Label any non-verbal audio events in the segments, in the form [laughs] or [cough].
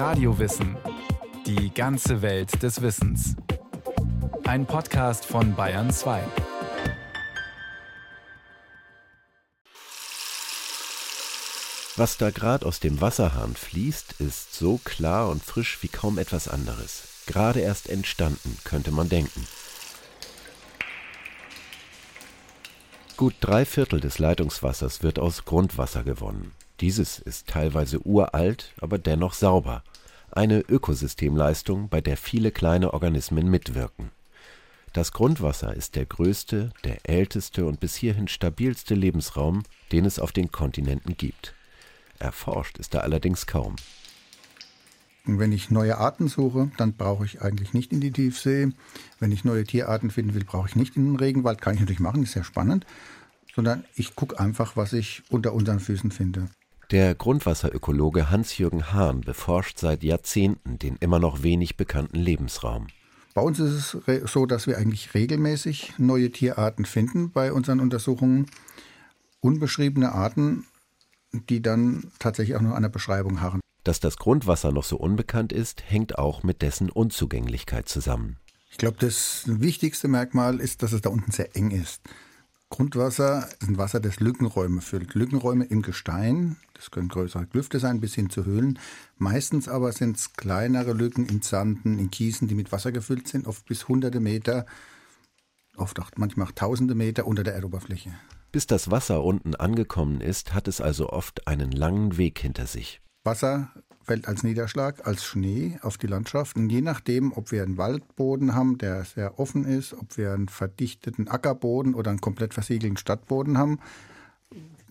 Radiowissen. Die ganze Welt des Wissens. Ein Podcast von Bayern 2. Was da gerade aus dem Wasserhahn fließt, ist so klar und frisch wie kaum etwas anderes. Gerade erst entstanden, könnte man denken. Gut drei Viertel des Leitungswassers wird aus Grundwasser gewonnen. Dieses ist teilweise uralt, aber dennoch sauber. Eine Ökosystemleistung, bei der viele kleine Organismen mitwirken. Das Grundwasser ist der größte, der älteste und bis hierhin stabilste Lebensraum, den es auf den Kontinenten gibt. Erforscht ist er allerdings kaum. Wenn ich neue Arten suche, dann brauche ich eigentlich nicht in die Tiefsee. Wenn ich neue Tierarten finden will, brauche ich nicht in den Regenwald. Kann ich natürlich machen, ist sehr spannend. Sondern ich gucke einfach, was ich unter unseren Füßen finde. Der Grundwasserökologe Hans-Jürgen Hahn beforscht seit Jahrzehnten den immer noch wenig bekannten Lebensraum. Bei uns ist es so, dass wir eigentlich regelmäßig neue Tierarten finden bei unseren Untersuchungen. Unbeschriebene Arten, die dann tatsächlich auch noch einer Beschreibung harren. Dass das Grundwasser noch so unbekannt ist, hängt auch mit dessen Unzugänglichkeit zusammen. Ich glaube, das wichtigste Merkmal ist, dass es da unten sehr eng ist. Grundwasser ist ein Wasser, das Lückenräume füllt. Lückenräume im Gestein, das können größere Klüfte sein, bis hin zu Höhlen. Meistens aber sind es kleinere Lücken in Sanden, in Kiesen, die mit Wasser gefüllt sind, oft bis hunderte Meter, oft auch manchmal auch tausende Meter unter der Erdoberfläche. Bis das Wasser unten angekommen ist, hat es also oft einen langen Weg hinter sich. Wasser fällt als Niederschlag, als Schnee auf die Landschaft. Und je nachdem, ob wir einen Waldboden haben, der sehr offen ist, ob wir einen verdichteten Ackerboden oder einen komplett versiegelten Stadtboden haben,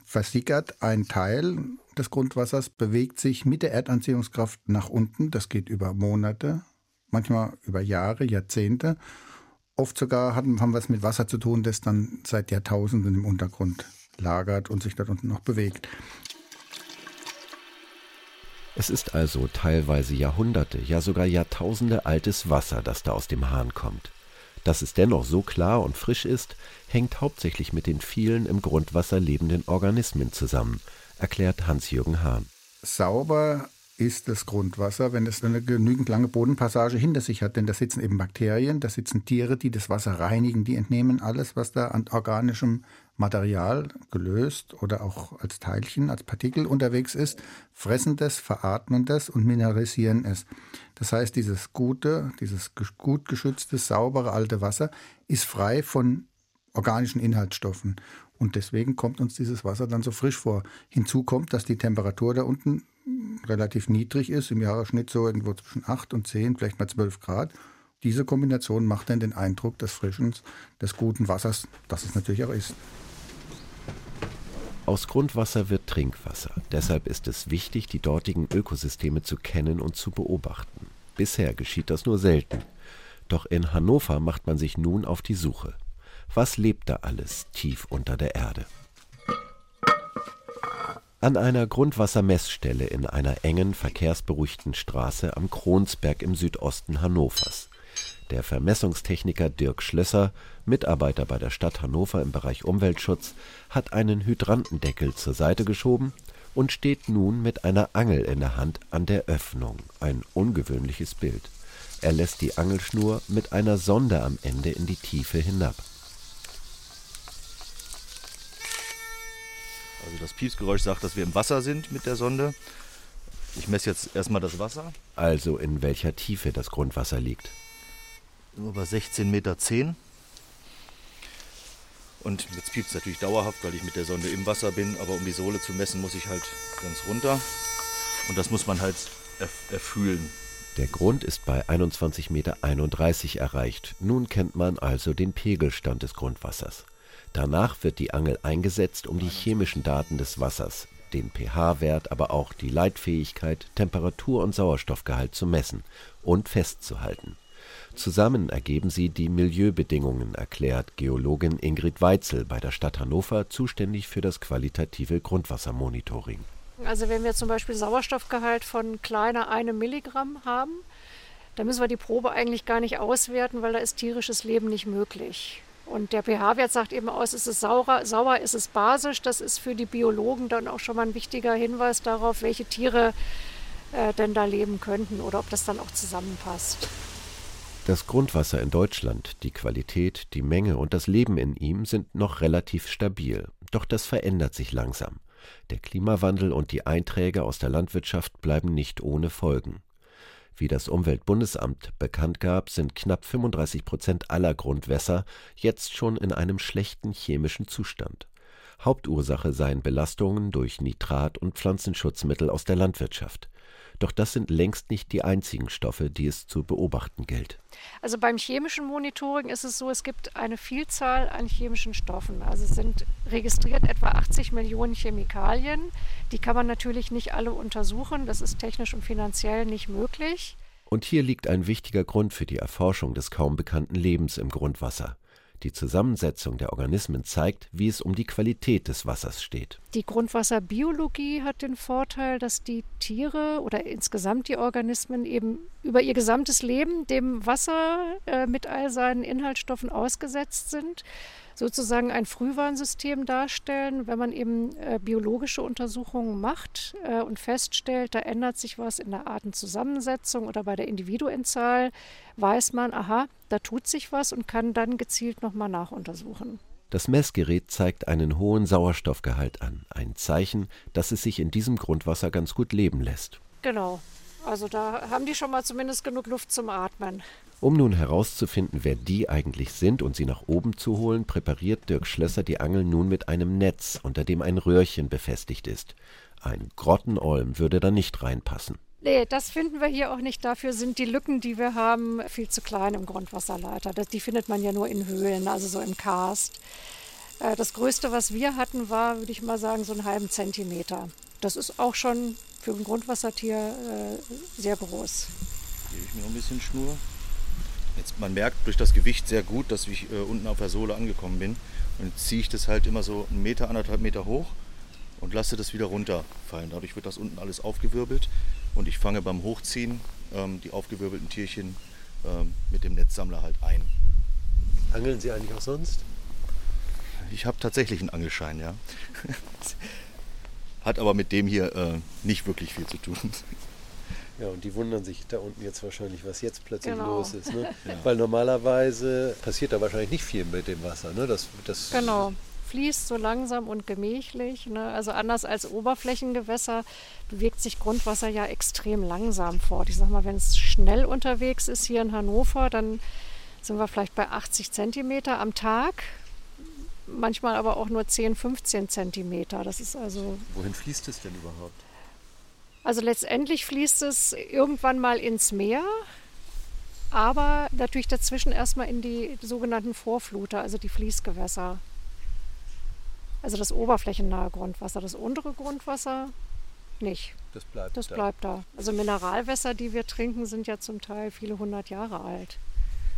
versickert ein Teil des Grundwassers, bewegt sich mit der Erdanziehungskraft nach unten. Das geht über Monate, manchmal über Jahre, Jahrzehnte. Oft sogar haben, wir es mit Wasser zu tun, das dann seit Jahrtausenden im Untergrund lagert und sich dort unten noch bewegt. Es ist also teilweise Jahrhunderte, ja sogar Jahrtausende altes Wasser, das da aus dem Hahn kommt. Dass es dennoch so klar und frisch ist, hängt hauptsächlich mit den vielen im Grundwasser lebenden Organismen zusammen, erklärt Hans-Jürgen Hahn. Sauber ist das Grundwasser, wenn es eine genügend lange Bodenpassage hinter sich hat. Denn da sitzen eben Bakterien, da sitzen Tiere, die das Wasser reinigen, die entnehmen alles, was da an organischem Material gelöst oder auch als Teilchen, als Partikel unterwegs ist, fressen das, veratmen das und mineralisieren es. Das heißt, dieses gute, dieses gut geschützte, saubere alte Wasser ist frei von organischen Inhaltsstoffen. Und deswegen kommt uns dieses Wasser dann so frisch vor. Hinzu kommt, dass die Temperatur da unten relativ niedrig ist, im Jahresschnitt so irgendwo zwischen 8 und 10, vielleicht mal 12 Grad. Diese Kombination macht dann den Eindruck des Frischens, des guten Wassers, das es natürlich auch ist. Aus Grundwasser wird Trinkwasser. Deshalb ist es wichtig, die dortigen Ökosysteme zu kennen und zu beobachten. Bisher geschieht das nur selten. Doch in Hannover macht man sich nun auf die Suche. Was lebt da alles tief unter der Erde? An einer Grundwassermessstelle in einer engen, verkehrsberuhigten Straße am Kronsberg im Südosten Hannovers. Der Vermessungstechniker Dirk Schlösser, Mitarbeiter bei der Stadt Hannover im Bereich Umweltschutz, hat einen Hydrantendeckel zur Seite geschoben und steht nun mit einer Angel in der Hand an der Öffnung. Ein ungewöhnliches Bild. Er lässt die Angelschnur mit einer Sonde am Ende in die Tiefe hinab. Also das Piepsgeräusch sagt, dass wir im Wasser sind mit der Sonde. Ich messe jetzt erstmal das Wasser. Also in welcher Tiefe das Grundwasser liegt. Nur bei 16,10 Meter. Und jetzt piept es natürlich dauerhaft, weil ich mit der Sonde im Wasser bin. Aber um die Sohle zu messen, muss ich halt ganz runter. Und das muss man halt erfühlen. Der Grund ist bei 21,31 Meter erreicht. Nun kennt man also den Pegelstand des Grundwassers. Danach wird die Angel eingesetzt, um die chemischen Daten des Wassers, den pH-Wert, aber auch die Leitfähigkeit, Temperatur und Sauerstoffgehalt zu messen und festzuhalten. Zusammen ergeben sie die Milieubedingungen, erklärt Geologin Ingrid Weitzel bei der Stadt Hannover, zuständig für das qualitative Grundwassermonitoring. Also wenn wir zum Beispiel Sauerstoffgehalt von kleiner einem Milligramm haben, dann müssen wir die Probe eigentlich gar nicht auswerten, weil da ist tierisches Leben nicht möglich. Und der pH-Wert sagt eben aus, ist es sauer, sauer, ist es basisch. Das ist für die Biologen dann auch schon mal ein wichtiger Hinweis darauf, welche Tiere äh, denn da leben könnten oder ob das dann auch zusammenpasst. Das Grundwasser in Deutschland, die Qualität, die Menge und das Leben in ihm sind noch relativ stabil. Doch das verändert sich langsam. Der Klimawandel und die Einträge aus der Landwirtschaft bleiben nicht ohne Folgen. Wie das Umweltbundesamt bekannt gab, sind knapp 35 Prozent aller Grundwässer jetzt schon in einem schlechten chemischen Zustand. Hauptursache seien Belastungen durch Nitrat und Pflanzenschutzmittel aus der Landwirtschaft. Doch das sind längst nicht die einzigen Stoffe, die es zu beobachten gilt. Also beim chemischen Monitoring ist es so, es gibt eine Vielzahl an chemischen Stoffen. Also es sind registriert etwa 80 Millionen Chemikalien. Die kann man natürlich nicht alle untersuchen. Das ist technisch und finanziell nicht möglich. Und hier liegt ein wichtiger Grund für die Erforschung des kaum bekannten Lebens im Grundwasser. Die Zusammensetzung der Organismen zeigt, wie es um die Qualität des Wassers steht. Die Grundwasserbiologie hat den Vorteil, dass die Tiere oder insgesamt die Organismen eben über ihr gesamtes Leben dem Wasser äh, mit all seinen Inhaltsstoffen ausgesetzt sind sozusagen ein Frühwarnsystem darstellen, wenn man eben äh, biologische Untersuchungen macht äh, und feststellt, da ändert sich was in der Artenzusammensetzung oder bei der Individuenzahl, weiß man, aha, da tut sich was und kann dann gezielt nochmal nachuntersuchen. Das Messgerät zeigt einen hohen Sauerstoffgehalt an, ein Zeichen, dass es sich in diesem Grundwasser ganz gut leben lässt. Genau. Also da haben die schon mal zumindest genug Luft zum Atmen. Um nun herauszufinden, wer die eigentlich sind und sie nach oben zu holen, präpariert Dirk Schlösser die Angel nun mit einem Netz, unter dem ein Röhrchen befestigt ist. Ein Grottenolm würde da nicht reinpassen. Nee, das finden wir hier auch nicht. Dafür sind die Lücken, die wir haben, viel zu klein im Grundwasserleiter. Das, die findet man ja nur in Höhlen, also so im Karst. Äh, das Größte, was wir hatten, war, würde ich mal sagen, so einen halben Zentimeter. Das ist auch schon für ein Grundwassertier äh, sehr groß. Gebe ich mir noch ein bisschen Schnur. Jetzt, man merkt durch das Gewicht sehr gut, dass ich äh, unten auf der Sohle angekommen bin. Und jetzt ziehe ich das halt immer so einen Meter, anderthalb Meter hoch und lasse das wieder runterfallen. Dadurch wird das unten alles aufgewirbelt und ich fange beim Hochziehen ähm, die aufgewirbelten Tierchen ähm, mit dem Netzsammler halt ein. Angeln Sie eigentlich auch sonst? Ich habe tatsächlich einen Angelschein, ja. [laughs] Hat aber mit dem hier äh, nicht wirklich viel zu tun. Ja, und die wundern sich da unten jetzt wahrscheinlich, was jetzt plötzlich Genau. los ist. Ne? Ja. Weil normalerweise passiert da wahrscheinlich nicht viel mit dem Wasser. Ne? Das, das Genau. Fließt so langsam und gemächlich. Ne? Also anders als Oberflächengewässer bewegt sich Grundwasser ja extrem langsam fort. Ich sag mal, wenn es schnell unterwegs ist hier in Hannover, dann sind wir vielleicht bei 80 Zentimeter am Tag. Manchmal aber auch nur 10, 15 Zentimeter. Das ist also Wohin fließt es denn überhaupt? Also letztendlich fließt es irgendwann mal ins Meer, aber natürlich dazwischen erstmal in die sogenannten Vorfluter, also die Fließgewässer. Also das oberflächennahe Grundwasser, das untere Grundwasser nicht. Das bleibt Das da. bleibt da. Also Mineralwässer, die wir trinken, sind ja zum Teil viele hundert Jahre alt.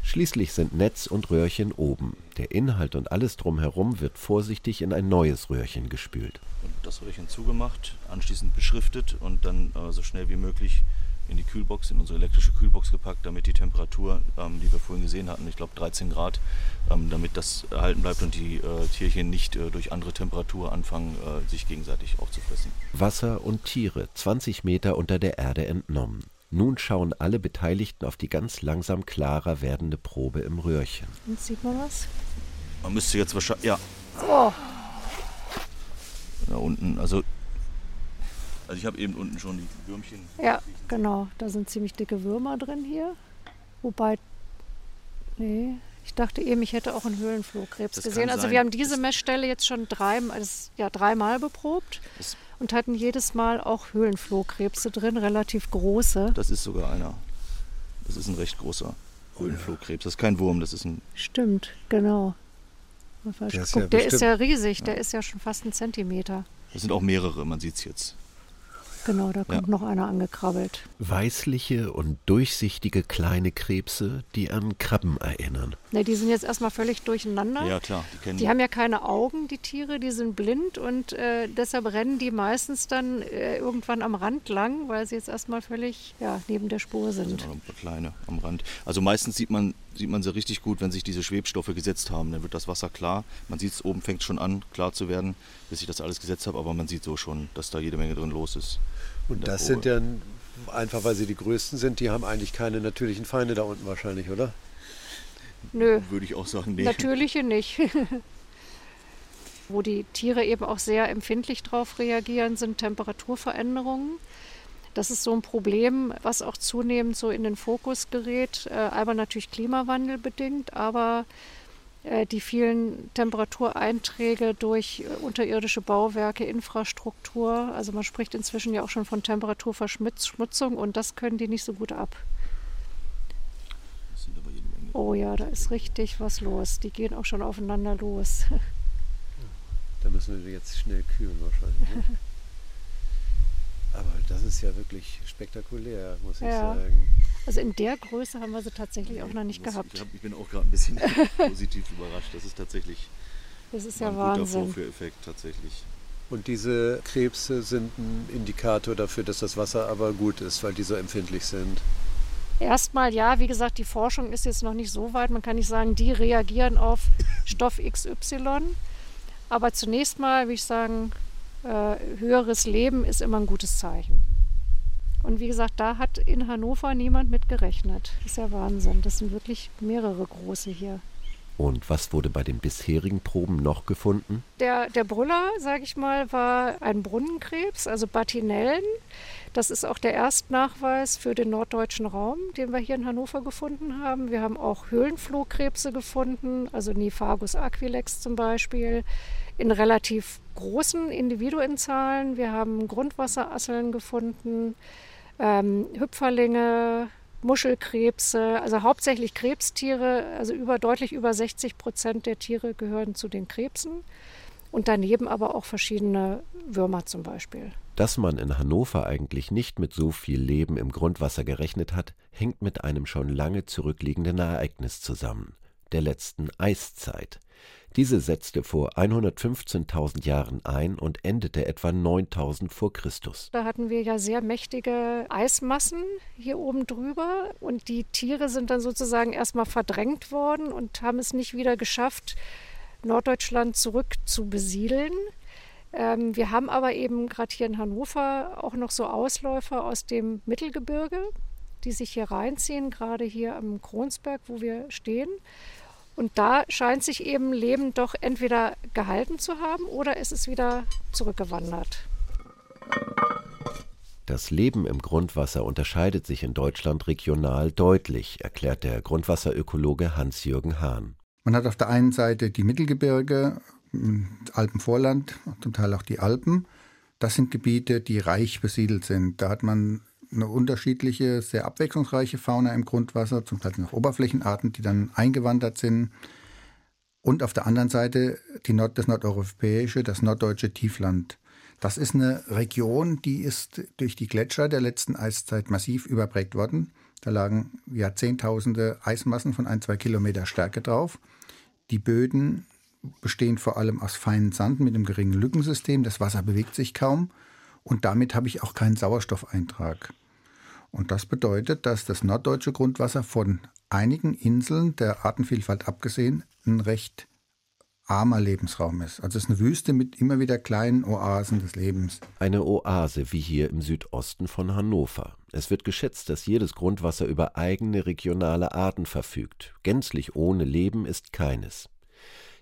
Schließlich sind Netz und Röhrchen oben. Der Inhalt und alles drumherum wird vorsichtig in ein neues Röhrchen gespült. Und das Röhrchen zugemacht, anschließend beschriftet und dann äh, so schnell wie möglich in die Kühlbox, in unsere elektrische Kühlbox gepackt, damit die Temperatur, ähm, die wir vorhin gesehen hatten, ich glaube 13 Grad, ähm, damit das erhalten bleibt und die äh, Tierchen nicht äh, durch andere Temperatur anfangen, äh, sich gegenseitig aufzufressen. Wasser und Tiere 20 Meter unter der Erde entnommen. Nun schauen alle Beteiligten auf die ganz langsam klarer werdende Probe im Röhrchen. Und sieht man was? Man müsste jetzt wahrscheinlich, ja, Oh, da unten, also, also ich habe eben unten schon die Würmchen. ja, genau. Da sind ziemlich dicke Würmer drin hier. Wobei, nee, ich dachte eben, ich hätte auch einen Höhlenflohkrebs Das gesehen. Also sein. wir haben diese Messstelle jetzt schon dreimal, das- ja, dreimal beprobt Das, und hatten jedes Mal auch Höhlenflohkrebse drin, relativ große. das ist sogar einer. Das ist ein recht großer Höhlenflohkrebs. Das ist kein Wurm, das ist ein Stimmt, genau. Der ist ja der ist ja riesig, der ist ja schon fast ein Zentimeter. Das sind auch mehrere, man sieht es jetzt. Genau, da kommt Ja. noch einer angekrabbelt. Weißliche und durchsichtige kleine Krebse, die an Krabben erinnern. Ne, die sind jetzt erstmal völlig durcheinander. Ja, klar, die kennen Die haben ja keine Augen, die Tiere, die sind blind und äh, deshalb rennen die meistens dann äh, irgendwann am Rand lang, weil sie jetzt erstmal völlig ja, neben der Spur sind sind. auch ein paar kleine am Rand. Also meistens sieht man, sieht man sie richtig gut, wenn sich diese Schwebstoffe gesetzt haben. Dann wird das Wasser klar. Man sieht es oben, fängt schon an, klar zu werden, bis ich das alles gesetzt habe. Aber man sieht so schon, dass da jede Menge drin los ist. Und das Probe. sind dann Einfach weil sie die größten sind, die haben eigentlich keine natürlichen Feinde da unten wahrscheinlich, oder? Nö, Würde ich auch sagen, nee. natürliche nicht. [laughs] Wo die Tiere eben auch sehr empfindlich drauf reagieren, sind Temperaturveränderungen. Das ist so ein Problem, was auch zunehmend so in den Fokus gerät. Äh, einmal natürlich Klimawandel bedingt, aber äh, die vielen Temperatureinträge durch äh, unterirdische Bauwerke, Infrastruktur. Also man spricht inzwischen ja auch schon von Temperaturverschmutzung und das können die nicht so gut ab. Oh ja, da ist richtig was los. Die gehen auch schon aufeinander los. Da müssen wir jetzt schnell kühlen wahrscheinlich. Ne? [laughs] Aber das ist ja wirklich spektakulär, muss ich Ja. sagen. Also in der Größe haben wir sie tatsächlich auch noch nicht Muss- gehabt. Ich, hab, ich bin auch gerade ein bisschen [laughs] positiv überrascht. Das ist tatsächlich Das ist ja ein guter Wahnsinn. Vorführeffekt tatsächlich. Und diese Krebse sind ein Indikator dafür, dass das Wasser aber gut ist, weil die so empfindlich sind. Erstmal ja, wie gesagt, die Forschung ist jetzt noch nicht so weit. Man kann nicht sagen, die reagieren auf Stoff XY. Aber zunächst mal würde ich sagen, äh, höheres Leben ist immer ein gutes Zeichen. Und wie gesagt, da hat in Hannover niemand mit gerechnet. Das ist ja Wahnsinn. Das sind wirklich mehrere große hier. Und was wurde bei den bisherigen Proben noch gefunden? Der, der Brüller, sage ich mal, war ein Brunnenkrebs, also Batinellen. Das ist auch der Erstnachweis für den norddeutschen Raum, den wir hier in Hannover gefunden haben. Wir haben auch Höhlenflohkrebse gefunden, also Niphagus aquilex zum Beispiel, in relativ großen Individuenzahlen. Wir haben Grundwasserasseln gefunden, ähm, Hüpferlinge, Muschelkrebse, also hauptsächlich Krebstiere, also über, deutlich über 60 Prozent der Tiere gehören zu den Krebsen und daneben aber auch verschiedene Würmer zum Beispiel. Dass man in Hannover eigentlich nicht mit so viel Leben im Grundwasser gerechnet hat, hängt mit einem schon lange zurückliegenden Ereignis zusammen, der letzten Eiszeit. Diese setzte vor 115.000 Jahren ein und endete etwa 9000 vor Christus. Da hatten wir ja sehr mächtige Eismassen hier oben drüber und die Tiere sind dann sozusagen erstmal verdrängt worden und haben es nicht wieder geschafft, Norddeutschland zurück zu besiedeln. Ähm, wir haben aber eben gerade hier in Hannover auch noch so Ausläufer aus dem Mittelgebirge, die sich hier reinziehen, gerade hier am Kronsberg, wo wir stehen. Und da scheint sich eben Leben doch entweder gehalten zu haben oder es ist wieder zurückgewandert. Das Leben im Grundwasser unterscheidet sich in Deutschland regional deutlich, erklärt der Grundwasserökologe Hans-Jürgen Hahn. Man hat auf der einen Seite die Mittelgebirge, m, Alpenvorland, zum Teil auch die Alpen. Das sind Gebiete, die reich besiedelt sind. Da hat man eine unterschiedliche, sehr abwechslungsreiche Fauna im Grundwasser, zum Teil noch Oberflächenarten, die dann eingewandert sind. Und auf der anderen Seite die Nord das nordeuropäische, das norddeutsche Tiefland. Das ist eine Region, die ist durch die Gletscher der letzten Eiszeit massiv überprägt worden. Da lagen Jahrzehntausende Eismassen von ein, zwei Kilometer Stärke drauf. Die Böden bestehen vor allem aus feinen Sand mit einem geringen Lückensystem. Das Wasser bewegt sich kaum und damit habe ich auch keinen Sauerstoffeintrag. Und das bedeutet, dass das norddeutsche Grundwasser von einigen Inseln der Artenvielfalt abgesehen ein recht armer Lebensraum ist. Also es ist eine Wüste mit immer wieder kleinen Oasen des Lebens. Eine Oase wie hier im Südosten von Hannover. Es wird geschätzt, dass jedes Grundwasser über eigene regionale Arten verfügt. Gänzlich ohne Leben ist keines.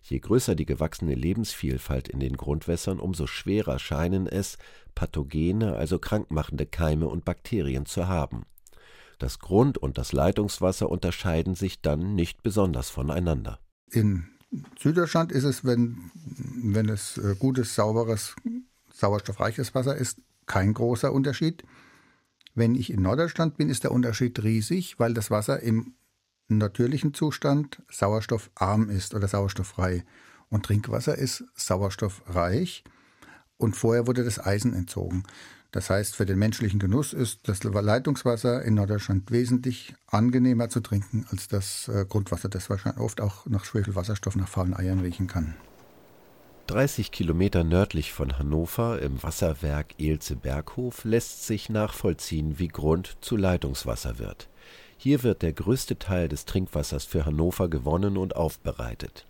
Je größer die gewachsene Lebensvielfalt in den Grundwässern, umso schwerer scheinen es, pathogene, also krankmachende Keime und Bakterien zu haben. Das Grund- und das Leitungswasser unterscheiden sich dann nicht besonders voneinander. In Süddeutschland ist es, wenn, wenn es äh, gutes, sauberes, sauerstoffreiches Wasser ist, kein großer Unterschied. Wenn ich in Norddeutschland bin, ist der Unterschied riesig, weil das Wasser im natürlichen Zustand sauerstoffarm ist oder sauerstofffrei. Und Trinkwasser ist sauerstoffreich und vorher wurde das Eisen entzogen. Das heißt, für den menschlichen Genuss ist das Leitungswasser in Norddeutschland wesentlich angenehmer zu trinken als das äh, Grundwasser, das wahrscheinlich oft auch nach Schwefelwasserstoff, nach faulen Eiern riechen kann. 30 Kilometer nördlich von Hannover im Wasserwerk Elze-Berghof lässt sich nachvollziehen, wie Grund zu Leitungswasser wird. Hier wird der größte Teil des Trinkwassers für Hannover gewonnen und aufbereitet.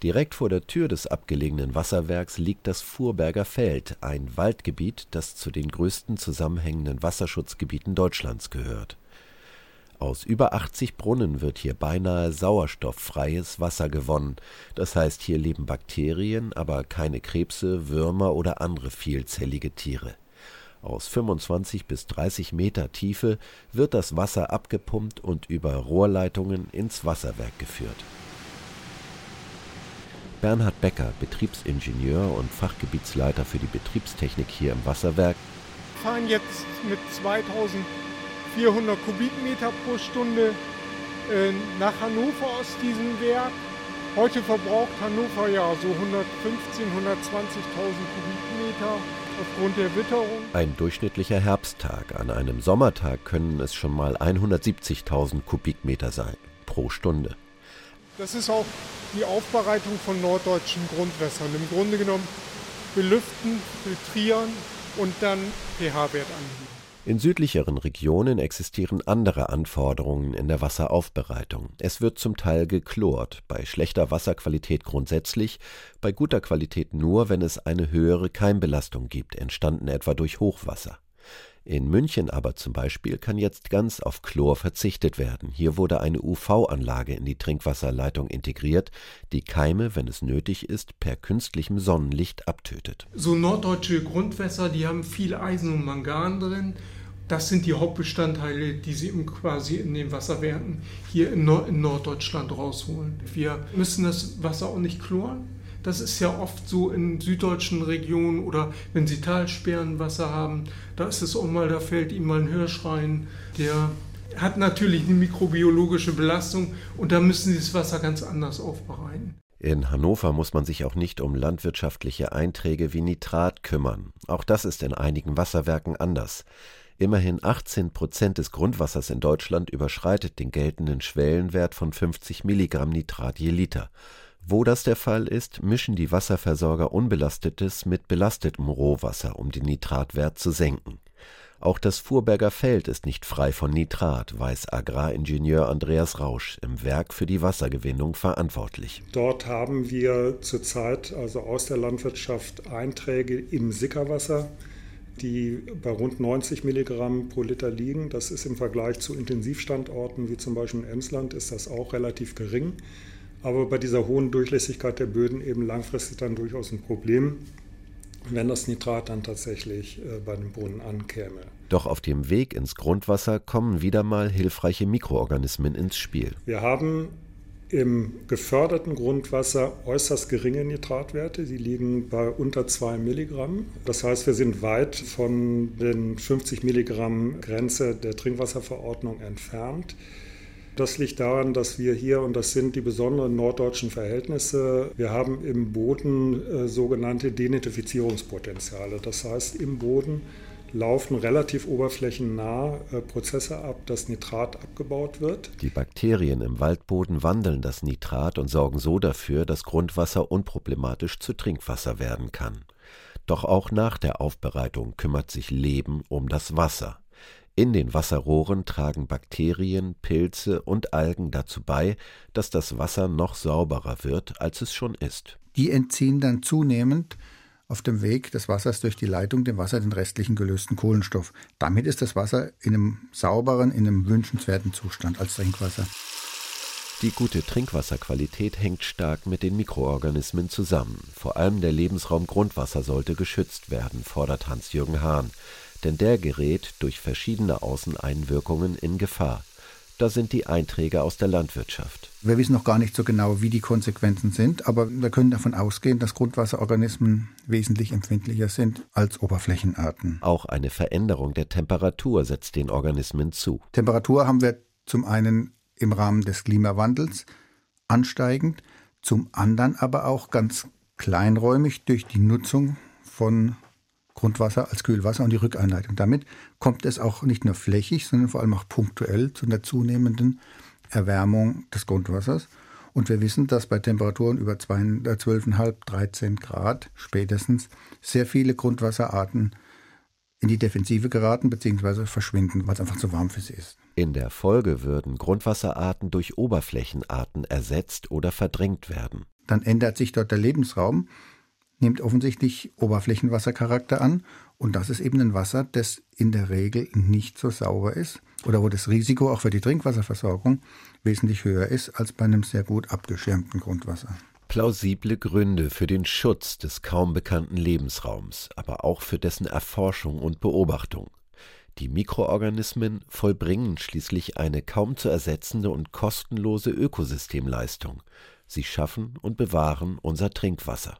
Direkt vor der Tür des abgelegenen Wasserwerks liegt das Vorberger Feld, ein Waldgebiet, das zu den größten zusammenhängenden Wasserschutzgebieten Deutschlands gehört. Aus über 80 Brunnen wird hier beinahe sauerstofffreies Wasser gewonnen. Das heißt, hier leben Bakterien, aber keine Krebse, Würmer oder andere vielzellige Tiere. Aus 25 bis 30 Meter Tiefe wird das Wasser abgepumpt und über Rohrleitungen ins Wasserwerk geführt. Bernhard Becker, Betriebsingenieur und Fachgebietsleiter für die Betriebstechnik hier im Wasserwerk. Wir fahren jetzt mit 2400 Kubikmeter pro Stunde äh, nach Hannover aus diesem Werk. Heute verbraucht Hannover ja so 115.000, 120.000 Kubikmeter aufgrund der Witterung. Ein durchschnittlicher Herbsttag. An einem Sommertag können es schon mal 170.000 Kubikmeter sein pro Stunde. Das ist auch die Aufbereitung von norddeutschen Grundwässern. Im Grunde genommen belüften, filtrieren und dann pH-Wert angeben. In südlicheren Regionen existieren andere Anforderungen in der Wasseraufbereitung. Es wird zum Teil geklort, bei schlechter Wasserqualität grundsätzlich, bei guter Qualität nur, wenn es eine höhere Keimbelastung gibt, entstanden etwa durch Hochwasser. In München aber zum Beispiel kann jetzt ganz auf Chlor verzichtet werden. Hier wurde eine UV-Anlage in die Trinkwasserleitung integriert, die Keime, wenn es nötig ist, per künstlichem Sonnenlicht abtötet. So norddeutsche Grundwässer, die haben viel Eisen und Mangan drin. Das sind die Hauptbestandteile, die sie quasi in den Wasserwerken hier in, Nord in Norddeutschland rausholen. Wir müssen das Wasser auch nicht chloren das ist ja oft so in süddeutschen Regionen oder wenn sie Talsperrenwasser haben, da ist es auch mal, da fällt ihm mal ein Hirsch rein, der hat natürlich eine mikrobiologische Belastung und da müssen sie das Wasser ganz anders aufbereiten. In Hannover muss man sich auch nicht um landwirtschaftliche Einträge wie Nitrat kümmern. Auch das ist in einigen Wasserwerken anders. Immerhin 18 Prozent des Grundwassers in Deutschland überschreitet den geltenden Schwellenwert von 50 Milligramm Nitrat je Liter. Wo das der Fall ist, mischen die Wasserversorger unbelastetes mit belastetem Rohwasser, um den Nitratwert zu senken. Auch das Fuhrberger Feld ist nicht frei von Nitrat, weiß Agraringenieur Andreas Rausch, im Werk für die Wassergewinnung verantwortlich. Dort haben wir zurzeit also aus der Landwirtschaft Einträge im Sickerwasser, die bei rund 90 Milligramm pro Liter liegen. Das ist im Vergleich zu Intensivstandorten wie zum Beispiel in Emsland ist das auch relativ gering aber bei dieser hohen Durchlässigkeit der Böden eben langfristig dann durchaus ein Problem, wenn das Nitrat dann tatsächlich äh, bei den Brunnen ankäme. Doch auf dem Weg ins Grundwasser kommen wieder mal hilfreiche Mikroorganismen ins Spiel. Wir haben im geförderten Grundwasser äußerst geringe Nitratwerte. Die liegen bei unter 2 Milligramm. Das heißt, wir sind weit von den 50 Milligramm Grenze der Trinkwasserverordnung entfernt. Das liegt daran, dass wir hier, und das sind die besonderen norddeutschen Verhältnisse, wir haben im Boden äh, sogenannte Denitrifizierungspotenziale. Das heißt, im Boden laufen relativ oberflächennah äh, Prozesse ab, dass Nitrat abgebaut wird. Die Bakterien im Waldboden wandeln das Nitrat und sorgen so dafür, dass Grundwasser unproblematisch zu Trinkwasser werden kann. Doch auch nach der Aufbereitung kümmert sich Leben um das Wasser. In den Wasserrohren tragen Bakterien, Pilze und Algen dazu bei, dass das Wasser noch sauberer wird, als es schon ist. Die entziehen dann zunehmend auf dem Weg des Wassers durch die Leitung dem Wasser den restlichen gelösten Kohlenstoff. Damit ist das Wasser in einem sauberen, in einem wünschenswerten Zustand als Trinkwasser. Die gute Trinkwasserqualität hängt stark mit den Mikroorganismen zusammen. Vor allem der Lebensraum Grundwasser sollte geschützt werden, fordert Hans-Jürgen Hahn denn der gerät durch verschiedene Außeneinwirkungen in Gefahr. Da sind die Einträge aus der Landwirtschaft. Wir wissen noch gar nicht so genau, wie die Konsequenzen sind, aber wir können davon ausgehen, dass Grundwasserorganismen wesentlich empfindlicher sind als Oberflächenarten. Auch eine Veränderung der Temperatur setzt den Organismen zu. Temperatur haben wir zum einen im Rahmen des Klimawandels ansteigend, zum anderen aber auch ganz kleinräumig durch die Nutzung von Grundwasser als Kühlwasser und die Rückeinleitung. Damit kommt es auch nicht nur flächig, sondern vor allem auch punktuell zu einer zunehmenden Erwärmung des Grundwassers. Und wir wissen, dass bei Temperaturen über 12,5, 13 Grad spätestens sehr viele Grundwasserarten in die Defensive geraten bzw. verschwinden, weil es einfach zu warm für sie ist. In der Folge würden Grundwasserarten durch Oberflächenarten ersetzt oder verdrängt werden. dann ändert sich dort der Lebensraum, nimmt offensichtlich Oberflächenwassercharakter an und das ist eben ein Wasser, das in der Regel nicht so sauber ist oder wo das Risiko auch für die Trinkwasserversorgung wesentlich höher ist als bei einem sehr gut abgeschirmten Grundwasser. Plausible Gründe für den Schutz des kaum bekannten Lebensraums, aber auch für dessen Erforschung und Beobachtung. Die Mikroorganismen vollbringen schließlich eine kaum zu ersetzende und kostenlose Ökosystemleistung. Sie schaffen und bewahren unser Trinkwasser.